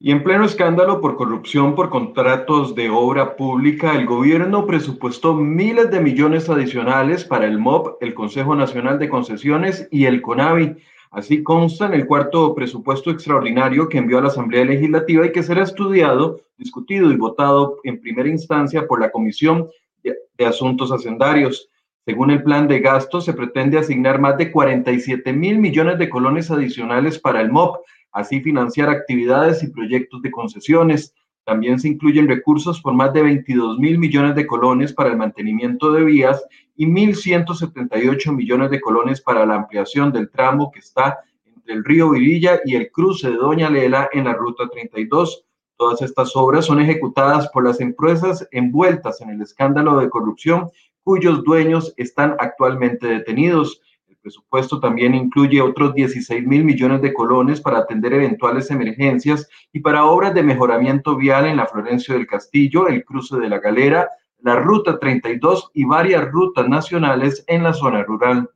Y en pleno escándalo por corrupción por contratos de obra pública, el gobierno presupuestó miles de millones adicionales para el MOP, el Consejo Nacional de Concesiones y el CONAVI. Así consta en el cuarto presupuesto extraordinario que envió a la Asamblea Legislativa y que será estudiado, discutido y votado en primera instancia por la Comisión de, Asuntos Hacendarios. Según el plan de gastos, se pretende asignar más de 47 mil millones de colones adicionales para el MOP, así financiar actividades y proyectos de concesiones. También se incluyen recursos por más de 22 mil millones de colones para el mantenimiento de vías y 1.178 millones de colones para la ampliación del tramo que está entre el río Virilla y el cruce de Doña Lela en la Ruta 32. Todas estas obras son ejecutadas por las empresas envueltas en el escándalo de corrupción cuyos dueños están actualmente detenidos presupuesto también incluye otros 16 mil millones de colones para atender eventuales emergencias y para obras de mejoramiento vial en la Florencio del Castillo, el cruce de la Galera, la Ruta 32 y varias rutas nacionales en la zona rural.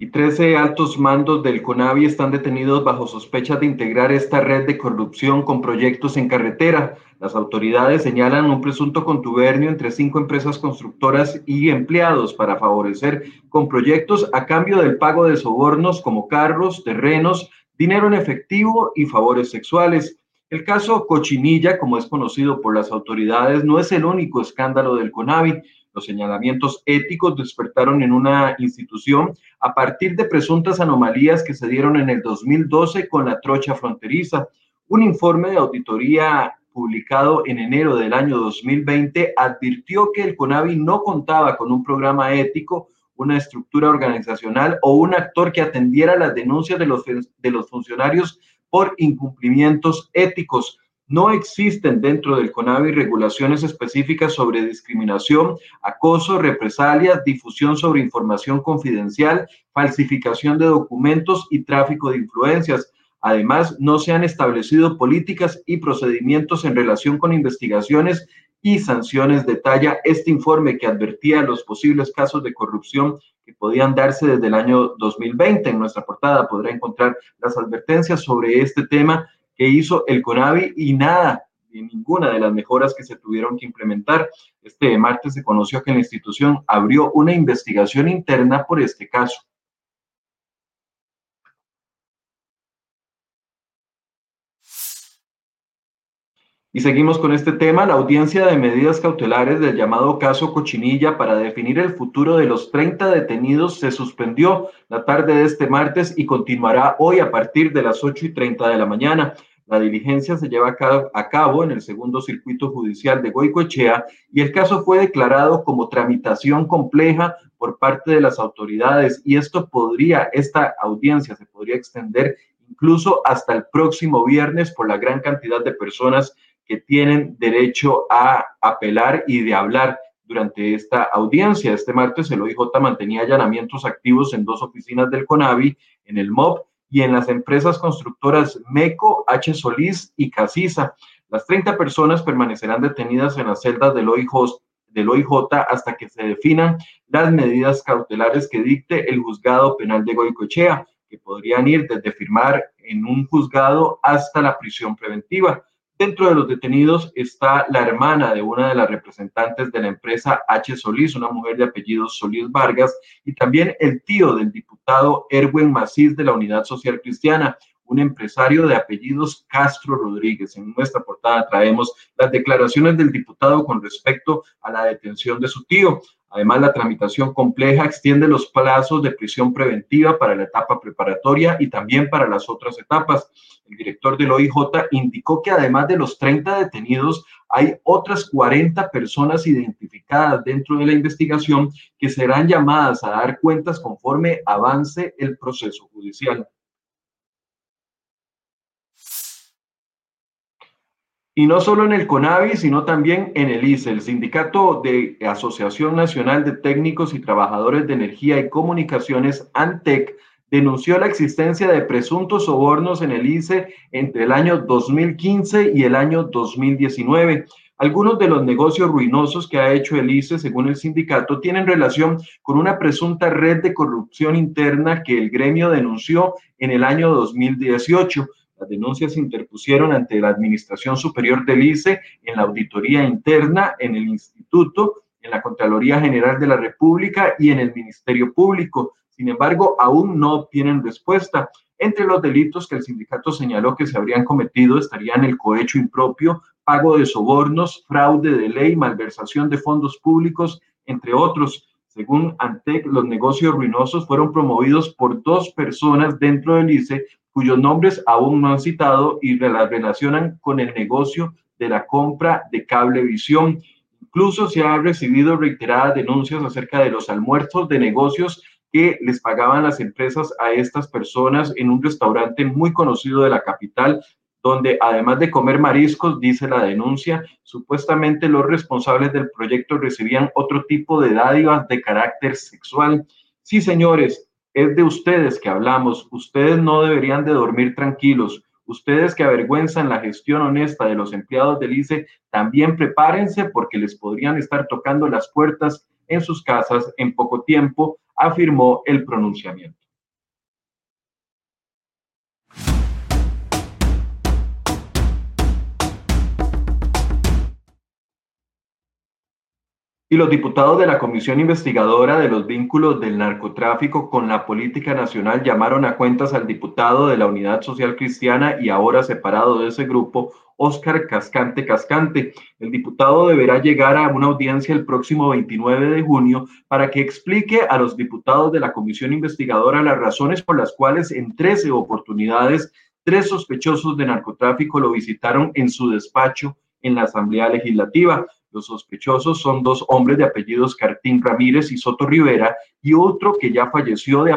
Y 13 altos mandos del CONAVI están detenidos bajo sospecha de integrar esta red de corrupción con proyectos en carretera. Las autoridades señalan un presunto contubernio entre cinco empresas constructoras y empleados para favorecer con proyectos a cambio del pago de sobornos como carros, terrenos, dinero en efectivo y favores sexuales. El caso Cochinilla, como es conocido por las autoridades, no es el único escándalo del CONAVI. Los señalamientos éticos despertaron en una institución a partir de presuntas anomalías que se dieron en el 2012 con la trocha fronteriza. Un informe de auditoría publicado en enero del año 2020 advirtió que el CONAVI no contaba con un programa ético, una estructura organizacional o un actor que atendiera las denuncias de de los funcionarios por incumplimientos éticos. No existen dentro del CONAVI regulaciones específicas sobre discriminación, acoso, represalias, difusión sobre información confidencial, falsificación de documentos y tráfico de influencias. Además, no se han establecido políticas y procedimientos en relación con investigaciones y sanciones. Detalla este informe que advertía los posibles casos de corrupción que podían darse desde el año 2020. En nuestra portada podrá encontrar las advertencias sobre este tema que hizo el CONAVI y nada, ni ninguna de las mejoras que se tuvieron que implementar. Este martes se conoció que la institución abrió una investigación interna por este caso. Y seguimos con este tema. La audiencia de medidas cautelares del llamado caso Cochinilla para definir el futuro de los 30 detenidos se suspendió la tarde de este martes y continuará hoy a partir de las 8 y 30 de la mañana. La diligencia se lleva a cabo en el segundo circuito judicial de Goicoechea y el caso fue declarado como tramitación compleja por parte de las autoridades y esto podría, esta audiencia se podría extender incluso hasta el próximo viernes por la gran cantidad de personas que tienen derecho a apelar y de hablar durante esta audiencia. Este martes el OIJ mantenía allanamientos activos en dos oficinas del CONAVI, en el MOB y en las empresas constructoras MECO, H. Solís y Casisa. Las 30 personas permanecerán detenidas en las celdas del OIJ, del OIJ hasta que se definan las medidas cautelares que dicte el juzgado penal de Goicochea, que podrían ir desde firmar en un juzgado hasta la prisión preventiva. Dentro de los detenidos está la hermana de una de las representantes de la empresa H. Solís, una mujer de apellido Solís Vargas, y también el tío del diputado Erwin Macís de la Unidad Social Cristiana, un empresario de apellidos Castro Rodríguez. En nuestra portada traemos las declaraciones del diputado con respecto a la detención de su tío. Además, la tramitación compleja extiende los plazos de prisión preventiva para la etapa preparatoria y también para las otras etapas. El director del OIJ indicó que además de los 30 detenidos, hay otras 40 personas identificadas dentro de la investigación que serán llamadas a dar cuentas conforme avance el proceso judicial. Y no solo en el CONAVI, sino también en el ICE, el Sindicato de Asociación Nacional de Técnicos y Trabajadores de Energía y Comunicaciones, ANTEC, denunció la existencia de presuntos sobornos en el ICE entre el año 2015 y el año 2019. Algunos de los negocios ruinosos que ha hecho el ICE, según el sindicato, tienen relación con una presunta red de corrupción interna que el gremio denunció en el año 2018. Las denuncias se interpusieron ante la Administración Superior del ICE, en la Auditoría Interna, en el Instituto, en la Contraloría General de la República y en el Ministerio Público. Sin embargo, aún no obtienen respuesta. Entre los delitos que el sindicato señaló que se habrían cometido estarían el cohecho impropio, pago de sobornos, fraude de ley, malversación de fondos públicos, entre otros. Según ANTEC, los negocios ruinosos fueron promovidos por dos personas dentro del ICE cuyos nombres aún no han citado y las relacionan con el negocio de la compra de cablevisión. Incluso se han recibido reiteradas denuncias acerca de los almuerzos de negocios que les pagaban las empresas a estas personas en un restaurante muy conocido de la capital, donde además de comer mariscos, dice la denuncia, supuestamente los responsables del proyecto recibían otro tipo de dádivas de carácter sexual. Sí, señores, es de ustedes que hablamos. Ustedes no deberían de dormir tranquilos. Ustedes que avergüenzan la gestión honesta de los empleados del ICE, también prepárense porque les podrían estar tocando las puertas en sus casas en poco tiempo, afirmó el pronunciamiento. Y los diputados de la Comisión Investigadora de los Vínculos del Narcotráfico con la Política Nacional llamaron a cuentas al diputado de la Unidad Social Cristiana y ahora separado de ese grupo, Óscar Cascante Cascante. El diputado deberá llegar a una audiencia el próximo 29 de junio para que explique a los diputados de la Comisión Investigadora las razones por las cuales en 13 oportunidades tres sospechosos de narcotráfico lo visitaron en su despacho en la Asamblea Legislativa. Los sospechosos son dos hombres de apellidos Cartín Ramírez y Soto Rivera y otro que ya falleció de,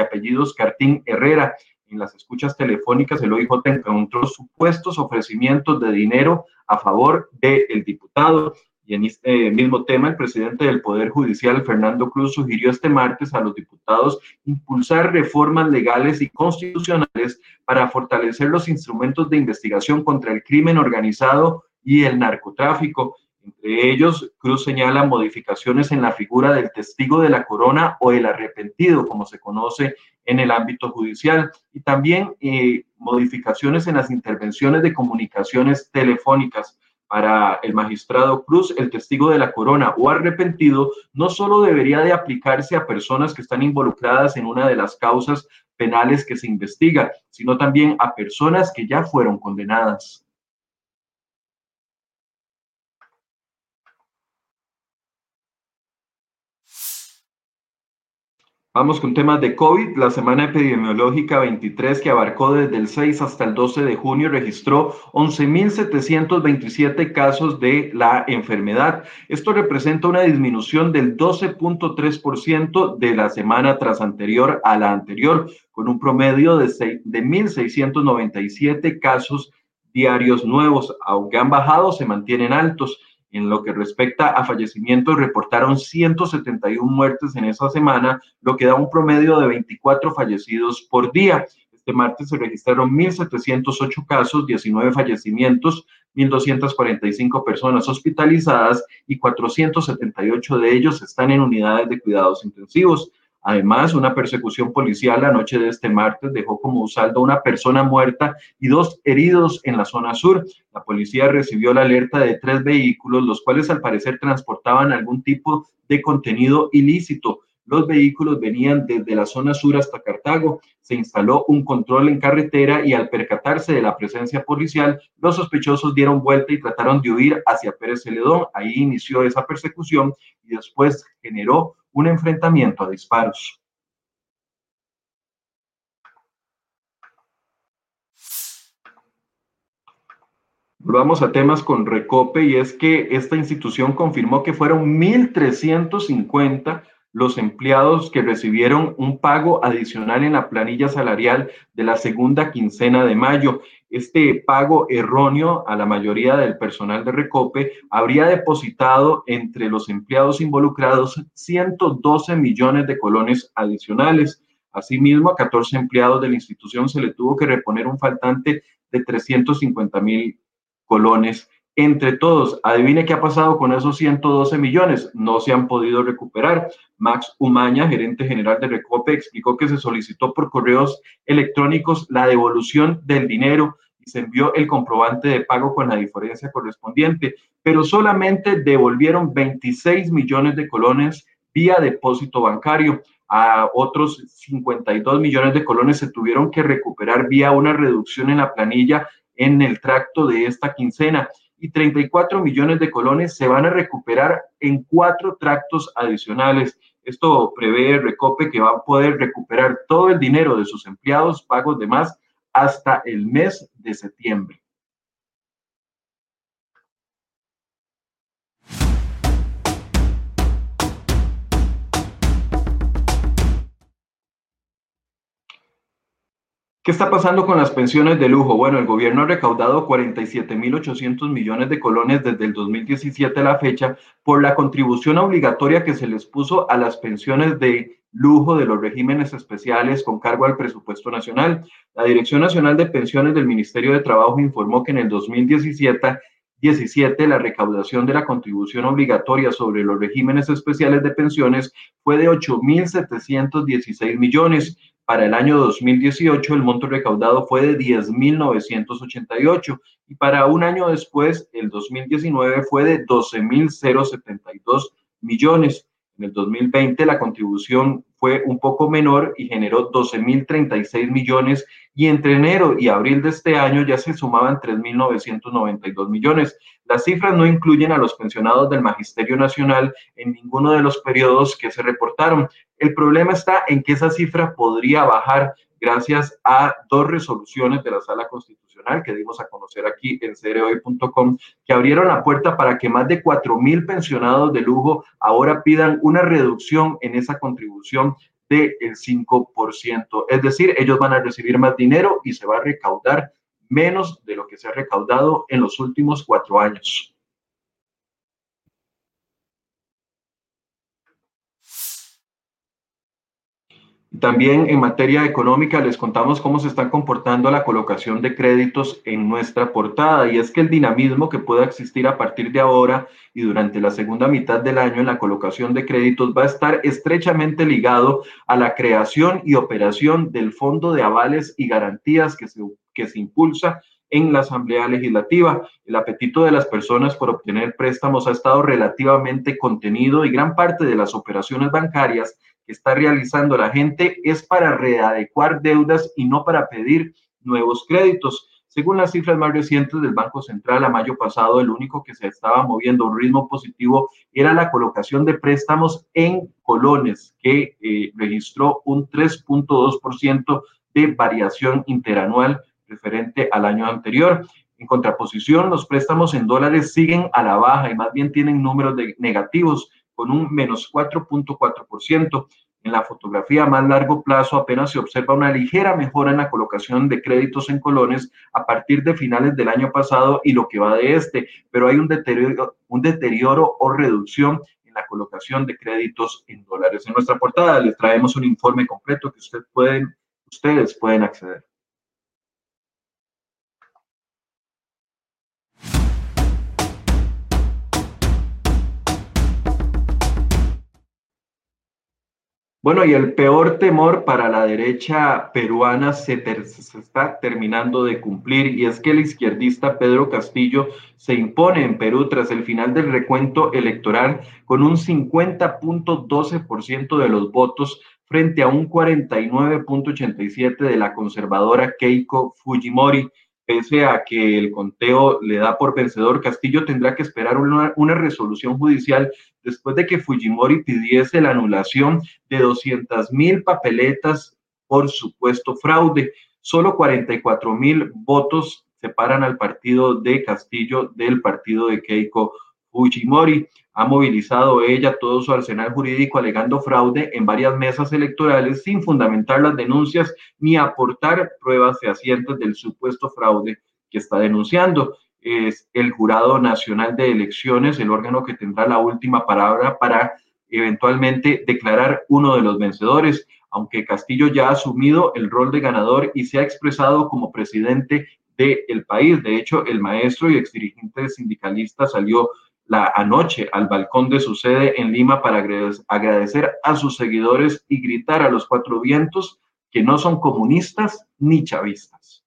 apellidos Cartín Herrera. En las escuchas telefónicas, el OIJ encontró supuestos ofrecimientos de dinero a favor del diputado. Y en este mismo tema, el presidente del Poder Judicial, Fernando Cruz, sugirió este martes a los diputados impulsar reformas legales y constitucionales para fortalecer los instrumentos de investigación contra el crimen organizado y el narcotráfico entre ellos, Cruz señala modificaciones en la figura del testigo de la corona o el arrepentido, como se conoce en el ámbito judicial, y también eh, modificaciones en las intervenciones de comunicaciones telefónicas. Para el magistrado Cruz, el testigo de la corona o arrepentido no solo debería de aplicarse a personas que están involucradas en una de las causas penales que se investiga, sino también a personas que ya fueron condenadas. Vamos con temas de COVID. La semana epidemiológica 23 que abarcó desde el 6 hasta el 12 de junio registró 11.727 casos de la enfermedad. Esto representa una disminución del 12.3% de la semana tras anterior a la anterior, con un promedio de, de 1.697 casos diarios nuevos. Aunque han bajado, se mantienen altos. En lo que respecta a fallecimientos, reportaron 171 muertes en esa semana, lo que da un promedio de 24 fallecidos por día. Este martes se registraron 1.708 casos, 19 fallecimientos, 1.245 personas hospitalizadas y 478 de ellos están en unidades de cuidados intensivos. Además, una persecución policial la noche de este martes dejó como saldo una persona muerta y dos heridos en la zona sur. La policía recibió la alerta de tres vehículos, los cuales al parecer transportaban algún tipo de contenido ilícito. Los vehículos venían desde la zona sur hasta Cartago. Se instaló un control en carretera y al percatarse de la presencia policial, los sospechosos dieron vuelta y trataron de huir hacia Pérez Celedón. Ahí inició esa persecución y después generó un enfrentamiento a disparos. Volvamos a temas con Recope y es que esta institución confirmó que fueron 1.350 los empleados que recibieron un pago adicional en la planilla salarial de la segunda quincena de mayo. Este pago erróneo a la mayoría del personal de Recope habría depositado entre los empleados involucrados 112 millones de colones adicionales. Asimismo, a 14 empleados de la institución se le tuvo que reponer un faltante de 350 mil colones entre todos. Adivine qué ha pasado con esos 112 millones. No se han podido recuperar. Max Umaña, gerente general de Recope, explicó que se solicitó por correos electrónicos la devolución del dinero y se envió el comprobante de pago con la diferencia correspondiente, pero solamente devolvieron 26 millones de colones vía depósito bancario. A otros 52 millones de colones se tuvieron que recuperar vía una reducción en la planilla en el tracto de esta quincena y 34 millones de colones se van a recuperar en cuatro tractos adicionales. Esto prevé Recope que va a poder recuperar todo el dinero de sus empleados pagos de más hasta el mes de septiembre. ¿Qué está pasando con las pensiones de lujo? Bueno, el gobierno ha recaudado 47.800 millones de colones desde el 2017 a la fecha por la contribución obligatoria que se les puso a las pensiones de lujo de los regímenes especiales con cargo al presupuesto nacional. La Dirección Nacional de Pensiones del Ministerio de Trabajo informó que en el 2017 17, la recaudación de la contribución obligatoria sobre los regímenes especiales de pensiones fue de 8.716 millones, para el año 2018 el monto recaudado fue de 10.988 y para un año después, el 2019, fue de 12.072 millones. En el 2020 la contribución fue un poco menor y generó 12.036 millones y entre enero y abril de este año ya se sumaban 3.992 millones. Las cifras no incluyen a los pensionados del Magisterio Nacional en ninguno de los periodos que se reportaron. El problema está en que esa cifra podría bajar gracias a dos resoluciones de la Sala Constitucional que dimos a conocer aquí en cereoy.com, que abrieron la puerta para que más de 4.000 pensionados de lujo ahora pidan una reducción en esa contribución del 5%. Es decir, ellos van a recibir más dinero y se va a recaudar menos de lo que se ha recaudado en los últimos cuatro años. También en materia económica les contamos cómo se está comportando la colocación de créditos en nuestra portada y es que el dinamismo que pueda existir a partir de ahora y durante la segunda mitad del año en la colocación de créditos va a estar estrechamente ligado a la creación y operación del Fondo de Avales y Garantías que se, que se impulsa en la Asamblea Legislativa. El apetito de las personas por obtener préstamos ha estado relativamente contenido y gran parte de las operaciones bancarias que está realizando la gente es para readecuar deudas y no para pedir nuevos créditos. Según las cifras más recientes del Banco Central, a mayo pasado, el único que se estaba moviendo a un ritmo positivo era la colocación de préstamos en colones, que eh, registró un 3.2% de variación interanual referente al año anterior. En contraposición, los préstamos en dólares siguen a la baja y más bien tienen números negativos con un menos 4.4%. En la fotografía a más largo plazo apenas se observa una ligera mejora en la colocación de créditos en colones a partir de finales del año pasado y lo que va de este, pero hay un deterioro, un deterioro o reducción en la colocación de créditos en dólares. En nuestra portada les traemos un informe completo que ustedes pueden acceder. Bueno, y el peor temor para la derecha peruana se, está terminando de cumplir y es que el izquierdista Pedro Castillo se impone en Perú tras el final del recuento electoral con un 50.12% de los votos frente a un 49.87% de la conservadora Keiko Fujimori pese a que el conteo le da por vencedor, Castillo tendrá que esperar una, una, resolución judicial después de que Fujimori pidiese la anulación de 200 mil papeletas por supuesto fraude. Solo 44 mil votos separan al partido de Castillo del partido de Keiko Fujimori. Ha movilizado ella todo su arsenal jurídico alegando fraude en varias mesas electorales sin fundamentar las denuncias ni aportar pruebas fehacientes del supuesto fraude que está denunciando. Es el Jurado Nacional de Elecciones, el órgano que tendrá la última palabra para eventualmente declarar uno de los vencedores, aunque Castillo ya ha asumido el rol de ganador y se ha expresado como presidente del país. De hecho, el maestro y exdirigente sindicalista salió la anoche al balcón de su sede en Lima para agradecer a sus seguidores y gritar a los cuatro vientos que no son comunistas ni chavistas.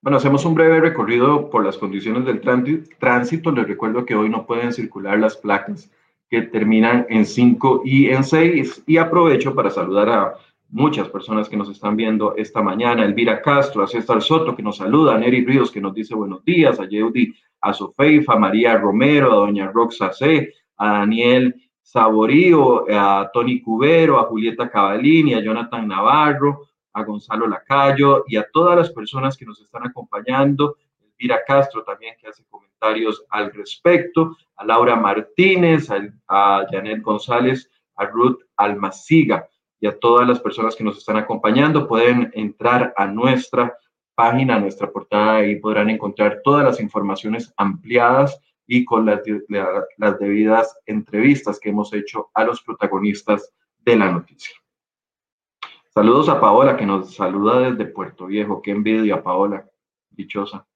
Bueno, hacemos un breve recorrido por las condiciones del tránsito. Les recuerdo que hoy no pueden circular las placas que terminan en 5 y en 6. Y aprovecho para saludar a muchas personas que nos están viendo esta mañana. Elvira Castro, a César Soto, que nos saluda, a Neri Ríos, que nos dice buenos días, a Yeudi, a Sofeifa, a María Romero, a doña Roxa C, a Daniel Saborío, a Tony Cubero, a Julieta Cavalini, a Jonathan Navarro, a Gonzalo Lacayo y a todas las personas que nos están acompañando, Elvira Castro también que hace comentarios al respecto, a Laura Martínez, a, Janet González, a Ruth Almaciga y a todas las personas que nos están acompañando. Pueden entrar a nuestra página, a nuestra portada y podrán encontrar todas las informaciones ampliadas y con las, las debidas entrevistas que hemos hecho a los protagonistas de la noticia. Saludos a Paola, que nos saluda desde Puerto Viejo. Qué envidia, Paola. Dichosa.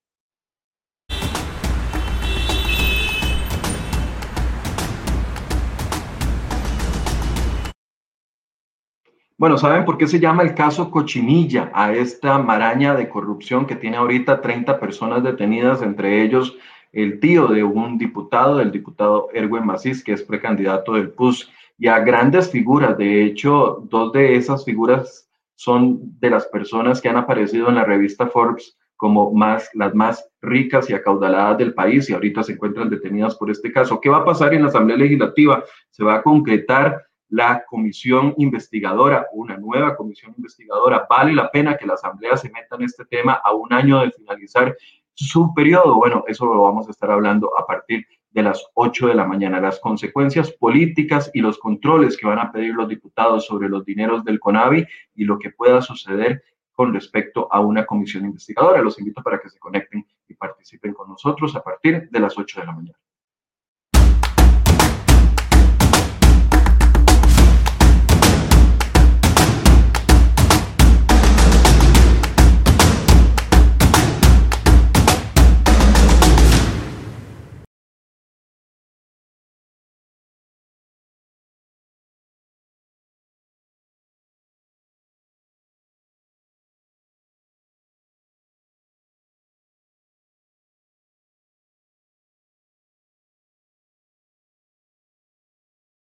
Bueno, ¿saben por qué se llama el caso Cochinilla a esta maraña de corrupción que tiene ahorita 30 personas detenidas, entre ellos el tío de un diputado, el diputado Erwin Macís, que es precandidato del PUS? y a grandes figuras. De hecho, dos de esas figuras son de las personas que han aparecido en la revista Forbes como más, las más ricas y acaudaladas del país y ahorita se encuentran detenidas por este caso. ¿Qué va a pasar en la Asamblea Legislativa? Se va a concretar la comisión investigadora, una nueva comisión investigadora. Vale la pena que la Asamblea se meta en este tema a un año de finalizar su periodo. Bueno, eso lo vamos a estar hablando a partir de las 8 de la mañana. Las consecuencias políticas y los controles que van a pedir los diputados sobre los dineros del CONAVI y lo que pueda suceder con respecto a una comisión investigadora. Los invito para que se conecten y participen con nosotros a partir de las 8 de la mañana.